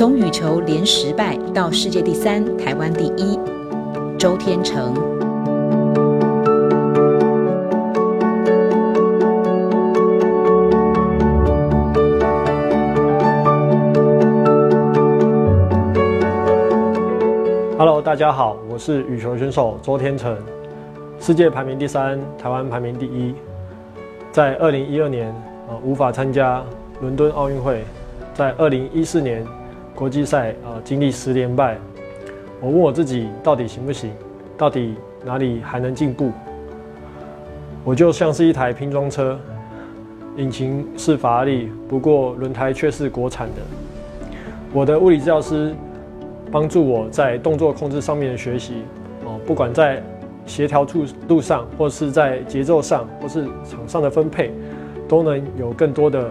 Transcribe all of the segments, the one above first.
从羽球连十败到世界第三，台湾第一。周天成。Hello，大家好，我是羽球选手周天成，世界排名第三，台湾排名第一。在二零一二年，呃，无法参加伦敦奥运会。在二零一四年国际赛，啊，经历十连败，我问我自己到底行不行？到底哪里还能进步？我就像是一台拼装车，引擎是法拉利，不过轮胎却是国产的。我的物理治疗师帮助我在动作控制上面的学习，哦，不管在协调度度上，或是在节奏上，或是场上的分配，都能有更多的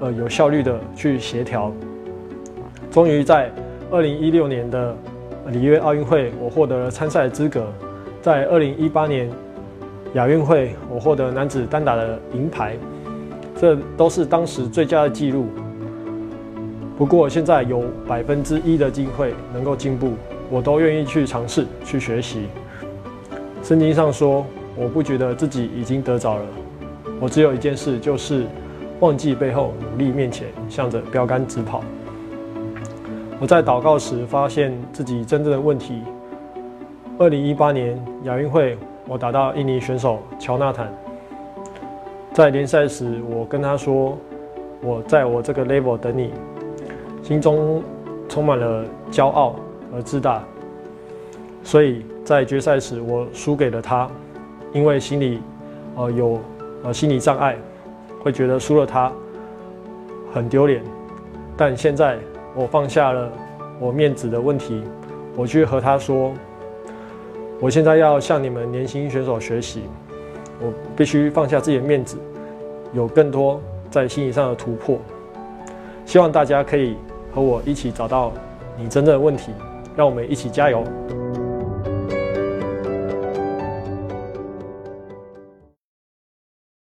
呃有效率的去协调。终于在二零一六年的里约奥运会，我获得了参赛资格。在二零一八年亚运会，我获得男子单打的银牌，这都是当时最佳的记录。不过现在有百分之一的机会能够进步，我都愿意去尝试去学习。圣经上说：“我不觉得自己已经得着了，我只有一件事，就是忘记背后，努力面前，向着标杆直跑。”我在祷告时发现自己真正的问题。二零一八年亚运会，我打到印尼选手乔纳坦，在联赛时，我跟他说：“我在我这个 level 等你。”心中充满了骄傲和自大，所以。在决赛时，我输给了他，因为心里，呃，有呃心理障碍，会觉得输了他很丢脸。但现在我放下了我面子的问题，我去和他说，我现在要向你们年轻选手学习，我必须放下自己的面子，有更多在心理上的突破。希望大家可以和我一起找到你真正的问题，让我们一起加油。